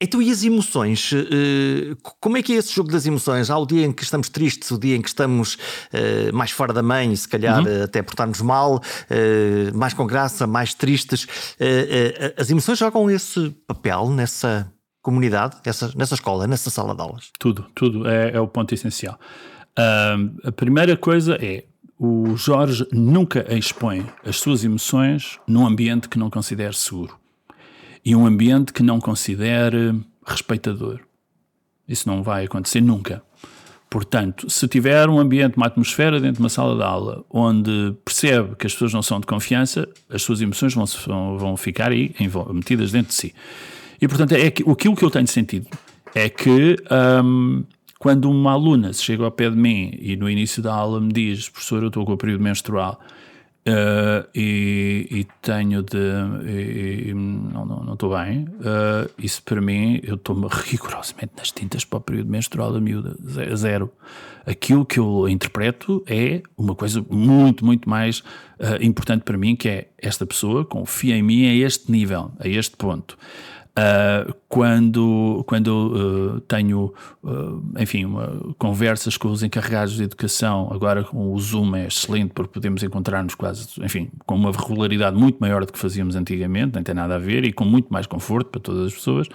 Então, e as emoções? Eh, como é que é esse jogo das emoções? Há o dia em que estamos tristes, o dia em que estamos eh, mais fora da mãe, se calhar uhum. até portar-nos mal, eh, mais com graça, mais tristes. Eh, eh, as emoções jogam esse papel nessa comunidade, essa, nessa escola, nessa sala de aulas? Tudo, tudo. É, é o ponto essencial. A primeira coisa é o Jorge nunca expõe as suas emoções num ambiente que não considere seguro e um ambiente que não considere respeitador. Isso não vai acontecer nunca. Portanto, se tiver um ambiente, uma atmosfera dentro de uma sala de aula onde percebe que as pessoas não são de confiança, as suas emoções vão, vão ficar aí metidas dentro de si. E, portanto, é que, aquilo que eu tenho sentido é que um, quando uma aluna se chega ao pé de mim e no início da aula me diz, professor, eu estou com o período menstrual uh, e, e, tenho de. E, e não, não, estou bem, uh, isso para mim, eu estou-me rigorosamente nas tintas para o período menstrual da miúda, zero. Aquilo que eu interpreto é uma coisa muito, muito mais uh, importante para mim, que é esta pessoa confia em mim a este nível, a este ponto. Uh, quando quando uh, tenho, uh, enfim, uma, conversas com os encarregados de educação, agora com o Zoom é excelente porque podemos encontrar-nos quase, enfim, com uma regularidade muito maior do que fazíamos antigamente, nem tem nada a ver, e com muito mais conforto para todas as pessoas.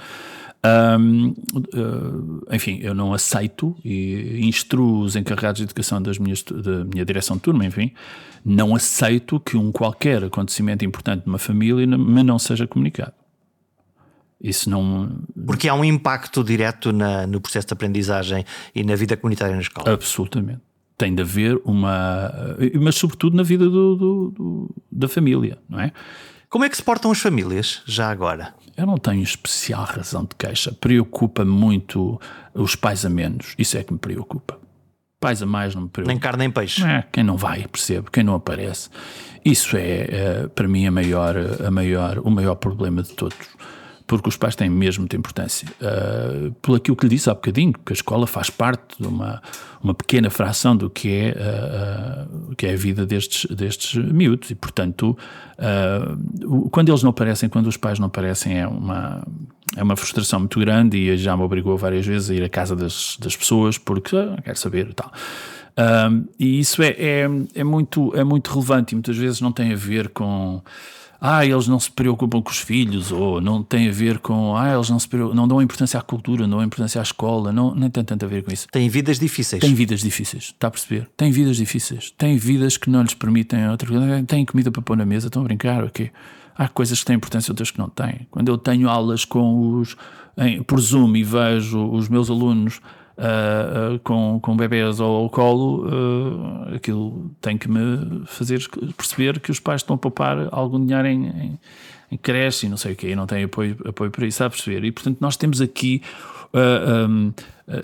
Um, enfim, eu não aceito e instruo os encarregados de educação das minhas, da minha direção de turma, enfim, não aceito que um qualquer acontecimento importante numa família me não seja comunicado. Isso não. Porque há um impacto direto na, no processo de aprendizagem e na vida comunitária na escola. Absolutamente. Tem de haver uma. Mas, sobretudo, na vida do, do, do, da família, não é? Como é que se portam as famílias já agora? Eu não tenho especial razão de queixa. Preocupa muito os pais a menos. Isso é que me preocupa. Pais a mais não me preocupa. Nem carne nem peixe. É, quem não vai, percebe, quem não aparece. Isso é, é para mim, a maior, a maior, o maior problema de todos porque os pais têm mesmo muita importância. Uh, por aquilo que lhe disse há bocadinho, que a escola faz parte de uma, uma pequena fração do que é, uh, uh, que é a vida destes, destes miúdos e, portanto, quando eles não aparecem, quando os pais não aparecem, é uma, é uma frustração muito grande e já me obrigou várias vezes a ir à casa das, das pessoas porque ah, quero saber e tal. E isso é, é, é, muito, é muito relevante e muitas vezes não tem a ver com ah, eles não se preocupam com os filhos, ou não tem a ver com, ah, eles não, se não dão importância à cultura, não dão importância à escola, não, nem tem tanto a ver com isso. Têm vidas difíceis. Têm vidas difíceis, está a perceber? Têm vidas difíceis. Têm vidas que não lhes permitem outra coisa. Têm comida para pôr na mesa, estão a brincar, ok? Há coisas que têm importância, outras que não têm. Quando eu tenho aulas com os, em, por Zoom e vejo os meus alunos uh, uh, com, com bebês ao colo, uh, aquilo tem que me fazer perceber que os pais estão a poupar algum dinheiro em, em, em creche e não sei o quê, e não têm apoio, apoio para isso, a perceber. E portanto, nós temos aqui. Um,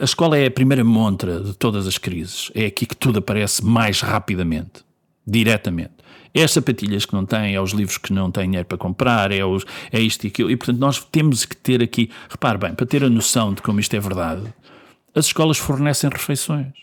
a escola é a primeira montra de todas as crises. É aqui que tudo aparece mais rapidamente, diretamente. É as sapatilhas que não têm, é os livros que não têm dinheiro para comprar, é, os, é isto e aquilo. E portanto, nós temos que ter aqui, repare bem, para ter a noção de como isto é verdade, as escolas fornecem refeições.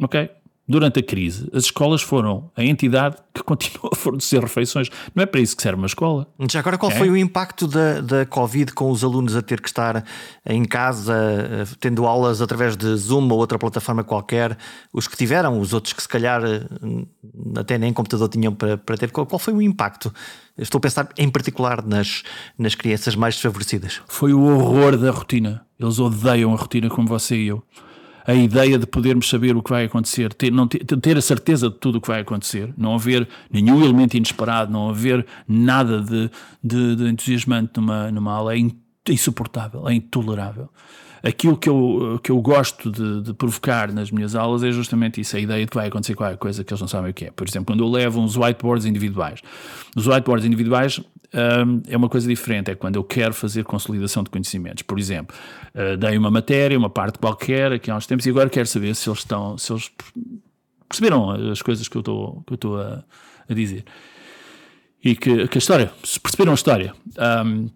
Ok? Durante a crise, as escolas foram a entidade que [laughs] continuou a fornecer refeições. Não é para isso que serve uma escola. Já agora, qual é? foi o impacto da, da Covid com os alunos a ter que estar em casa, eh, tendo aulas através de Zoom ou outra plataforma qualquer? Os que tiveram, os outros que se calhar eh, até nem computador tinham para, para ter. Qual, qual foi o impacto? Estou a pensar em particular nas, nas crianças mais desfavorecidas. Foi o horror da rotina. Eles odeiam a rotina como você e eu. A ideia de podermos saber o que vai acontecer, ter, não ter, ter a certeza de tudo o que vai acontecer, não haver nenhum elemento inesperado, não haver nada de, de, de entusiasmante numa, numa aula, é insuportável, é intolerável aquilo que eu, que eu gosto de, de, provocar nas minhas aulas é justamente isso, a ideia de que vai acontecer qualquer coisa que eles não sabem o que é. Por exemplo, quando eu levo uns whiteboards individuais. Os whiteboards individuais um, é uma coisa diferente, é quando eu quero fazer consolidação de conhecimentos. Por exemplo, uh, dei uma matéria, uma parte qualquer, aqui há uns tempos, e agora quero saber se eles estão, se eles perceberam as coisas que eu estou, que eu estou a, a dizer. E que, que a história, se perceberam a história. Um,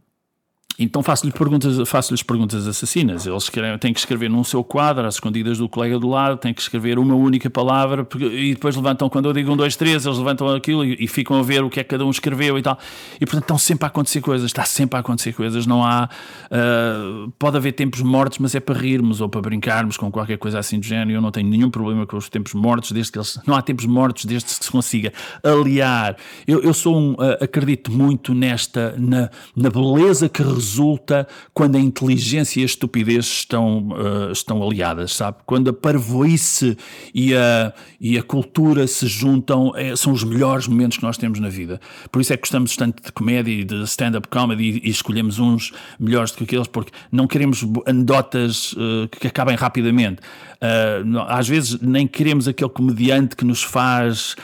então faço-lhes perguntas, faço perguntas assassinas. Eles têm que escrever num seu quadro, às escondidas do colega do lado, têm que escrever uma única palavra e depois levantam, quando eu digo um, dois, três, eles levantam aquilo e, e ficam a ver o que é que cada um escreveu e tal. E portanto estão sempre a acontecer coisas, está sempre a acontecer coisas. Não há. Uh, pode haver tempos mortos, mas é para rirmos ou para brincarmos com qualquer coisa assim do género. Eu não tenho nenhum problema com os tempos mortos, desde que eles. Não há tempos mortos desde que se consiga aliar. Eu, eu sou um. Uh, acredito muito nesta. na, na beleza que resulta resulta quando a inteligência e a estupidez estão, uh, estão aliadas, sabe? Quando a parvoíce e a, e a cultura se juntam, é, são os melhores momentos que nós temos na vida. Por isso é que gostamos tanto de comédia e de stand-up comedy e, e, escolhemos uns melhores do que aqueles, porque não queremos anedotas uh, que acabem rapidamente. Uh, às vezes nem queremos aquele comediante que nos faz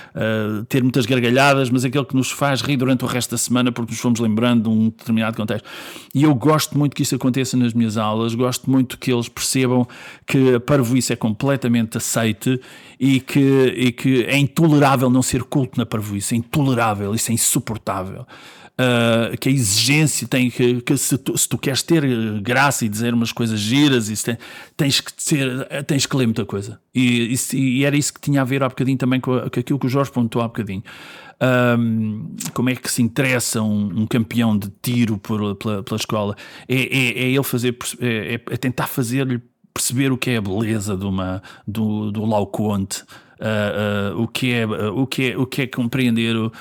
ter muitas gargalhadas, mas aquele que nos faz rir durante o resto da semana porque nos fomos lembrando de um determinado contexto. E eu gosto muito que isso aconteça nas minhas aulas, gosto muito que eles percebam que a parvoíce é completamente aceite e que, e que é intolerável não ser culto na parvoíce, é intolerável, isso é insuportável. Uh, que a exigência tem que, que se, tu, se, tu, queres ter graça e dizer umas coisas giras, isso tem, tens que ser, tens que ler muita coisa. E, e, era isso que tinha a ver há bocadinho também com, com aquilo que o Jorge perguntou há bocadinho. Um, como é que se interessa um, um campeão de tiro por, pela, pela escola? É, é, é ele fazer, é, é tentar fazer-lhe perceber o que é a beleza de uma, do, do uh, o, que é, uh, o, que é, o que é compreender o,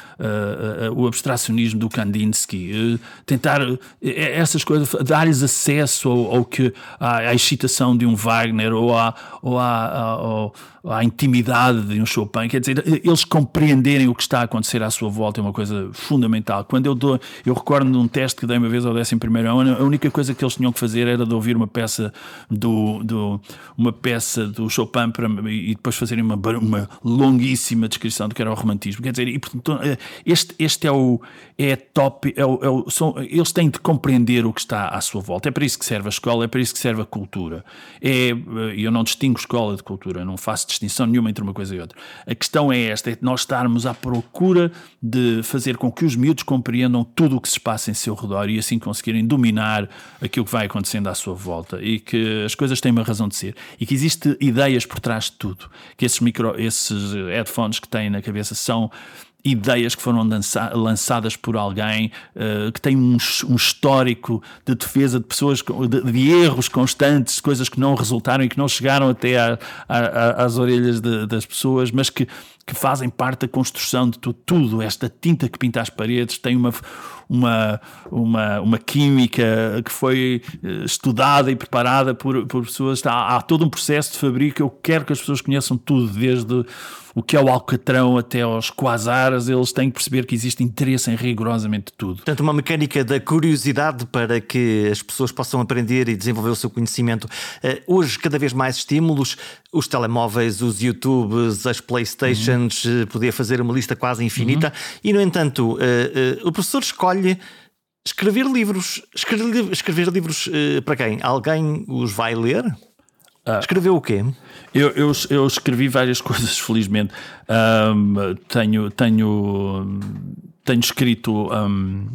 o abstracionismo do Kandinsky, tentar essas coisas, dar-lhes acesso ao, ao, que, à, à, excitação de um Wagner ou à, ou à, à intimidade de um Chopin, quer dizer, eles compreenderem o que está a acontecer à sua volta é uma coisa fundamental. Quando eu dou, eu recordo de um teste que dei uma vez ao 11 ano, a única coisa que eles tinham que fazer era de ouvir uma peça do, do uma peça do Chopin para, e depois fazerem uma, uma longuíssima descrição do que era o romantismo. Quer dizer, e, portanto, este, este é o é top, é o, é o, são, eles têm de compreender o que está à sua volta. É para isso que serve a escola, é para isso que serve a cultura. É, eu não distingo escola de cultura, não faço distinção nenhuma entre uma coisa e outra. A questão é esta: é nós estarmos à procura de fazer com que os miúdos compreendam tudo o que se passa em seu redor e assim conseguirem dominar aquilo que vai acontecendo à sua volta e que as coisas têm uma razão de ser e que existe ideias por trás de tudo. Que esses, micro, esses headphones que têm na cabeça são ideias que foram lançadas por alguém uh, que tem um, um, histórico de defesa de pessoas, de, de, erros constantes, coisas que não resultaram e que não chegaram até a, a, a, às orelhas de, das pessoas, mas que, que fazem parte da construção de tudo, tudo. Esta tinta que pinta as paredes tem uma, uma, uma, uma química que foi eh, estudada e preparada por, por pessoas. Há, há todo um processo de fabrico. Eu quero que as pessoas conheçam tudo, desde o que é o alcatrão até aos quasares, eles têm que perceber que existe interesse em rigorosamente tudo. Portanto, uma mecânica da curiosidade para que as pessoas possam aprender e desenvolver o seu conhecimento. Uh, hoje, cada vez mais estímulos, os telemóveis, os YouTubes, as Playstations, uhum. uh, poder fazer uma lista quase infinita. Uhum. E, no entanto, uh, o professor escolhe escrever livros. Escrever, escrever livros para quem? Alguém os vai ler? Ah. Escreveu o quê? Eu, eu, eu, escrevi várias [laughs] coisas, felizmente. Um, tenho, tenho, tenho escrito um,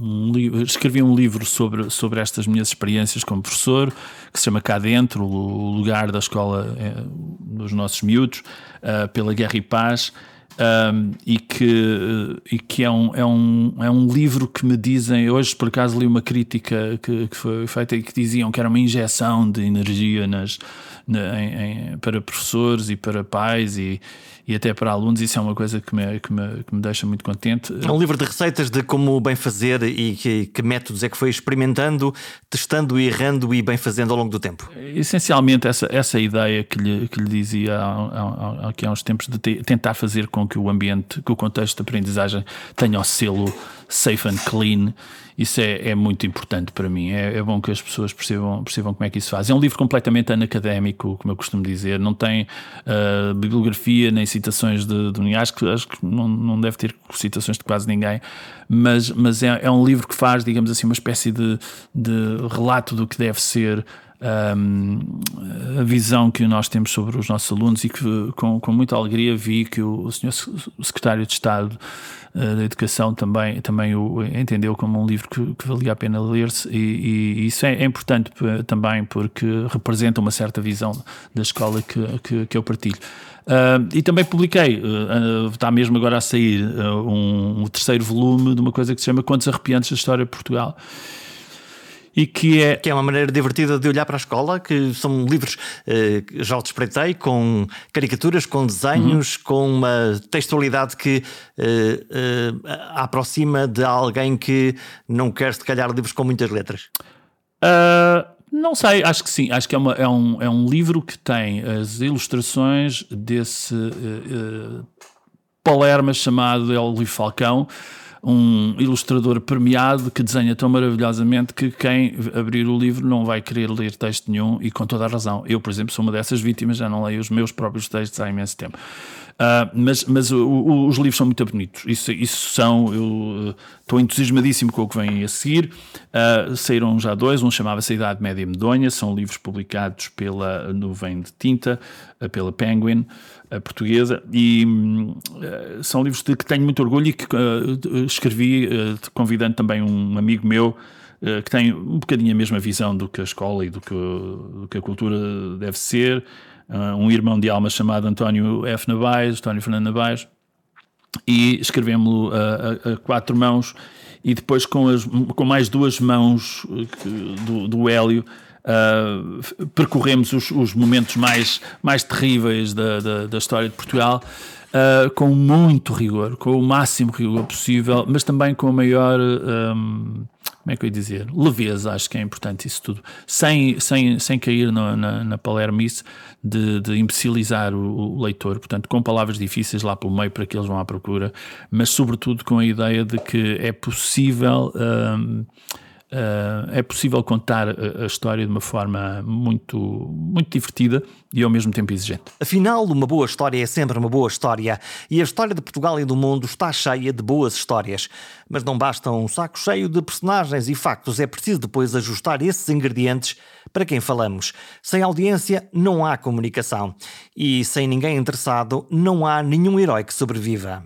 um livro, escrevi um livro sobre, sobre estas minhas experiências como professor, que se chama Cá Dentro, o lugar da escola é, dos nossos miúdos, uh, pela Guerra e Paz um, e que, e que é, um, é, um, é um livro que me dizem. Hoje, por acaso, li uma crítica que, que foi feita e que diziam que era uma injeção de energia nas, na, em, em, para professores e para pais e, e até para alunos. Isso é uma coisa que me, que me, que me deixa muito contente. É um livro de receitas de como bem fazer e que, que métodos é que foi experimentando, testando e errando e bem fazendo ao longo do tempo. Essencialmente, essa, essa ideia que lhe, que lhe dizia há, há, há uns tempos de te, tentar fazer com que o ambiente, que o contexto de aprendizagem tenha o selo safe and clean isso é, é muito importante para mim. É, é, bom que as pessoas percebam, percebam como é que isso faz. É um livro completamente anacadémico, como eu costumo dizer. Não tem uh, bibliografia nem citações de, de acho que, acho que não, não deve ter citações de quase ninguém, mas, mas é, é um livro que faz, digamos assim, uma espécie de, de relato do que deve ser. Um, a visão que nós temos sobre os nossos alunos e que com, com muita alegria vi que o, o senhor secretário de Estado uh, da Educação também, também o entendeu como um livro que, que valia a pena ler-se e, e, isso é, é, importante também porque representa uma certa visão da escola que, que, que eu partilho. Uh, e também publiquei, uh, está mesmo agora a sair um, um terceiro volume de uma coisa que se chama Contos Arrepiantes da História de Portugal e que é. Que é uma maneira divertida de olhar para a escola, que são livros, eh, já o despreitei, com caricaturas, com desenhos, uhum. com uma textualidade que eh, eh, aproxima de alguém que não quer, se calhar, livros com muitas letras. Uh... Não sei, acho que sim. Acho que é, uma, é, um, é um livro que tem as ilustrações desse uh, uh, Palerma chamado Elvio Falcão, um ilustrador premiado que desenha tão maravilhosamente que quem abrir o livro não vai querer ler texto nenhum e com toda a razão. Eu, por exemplo, sou uma dessas vítimas, já não leio os meus próprios textos há imenso tempo. Uh, mas mas o, o, os livros são muito bonitos. Isso, isso são. Eu estou uh, entusiasmadíssimo com o que vem a seguir. Uh, saíram já dois. Um chamava-se Idade Média Medonha. São livros publicados pela Nuvem de Tinta, pela Penguin portuguesa. E são livros de que tenho muito orgulho e que escrevi, convidando também um amigo meu que tem um bocadinho a mesma visão do que a escola e do que, do que a cultura deve ser um irmão de alma chamado António F. Nabais, António Fernando Nabais, e escrevemos-lo a, a, a, quatro mãos e depois com, as, com mais duas mãos do, do Hélio uh, percorremos os, os, momentos mais, mais terríveis da, da, da história de Portugal. Uh, com muito rigor, com o máximo rigor possível, mas também com a maior um, como é que eu ia dizer? Leveza, acho que é importante isso tudo. Sem, sem, sem cair no, na, na palermice de, de imbecilizar o, o, leitor, portanto, com palavras difíceis lá pelo meio para que eles vão à procura, mas sobretudo com a ideia de que é possível. Um, Uh, é possível contar a, a, história de uma forma muito, muito divertida e ao mesmo tempo exigente. Afinal, uma boa história é sempre uma boa história e a história de Portugal e do mundo está cheia de boas histórias. Mas não basta um saco cheio de personagens e factos, é preciso depois ajustar esses ingredientes para quem falamos. Sem audiência não há comunicação e sem ninguém interessado não há nenhum herói que sobreviva.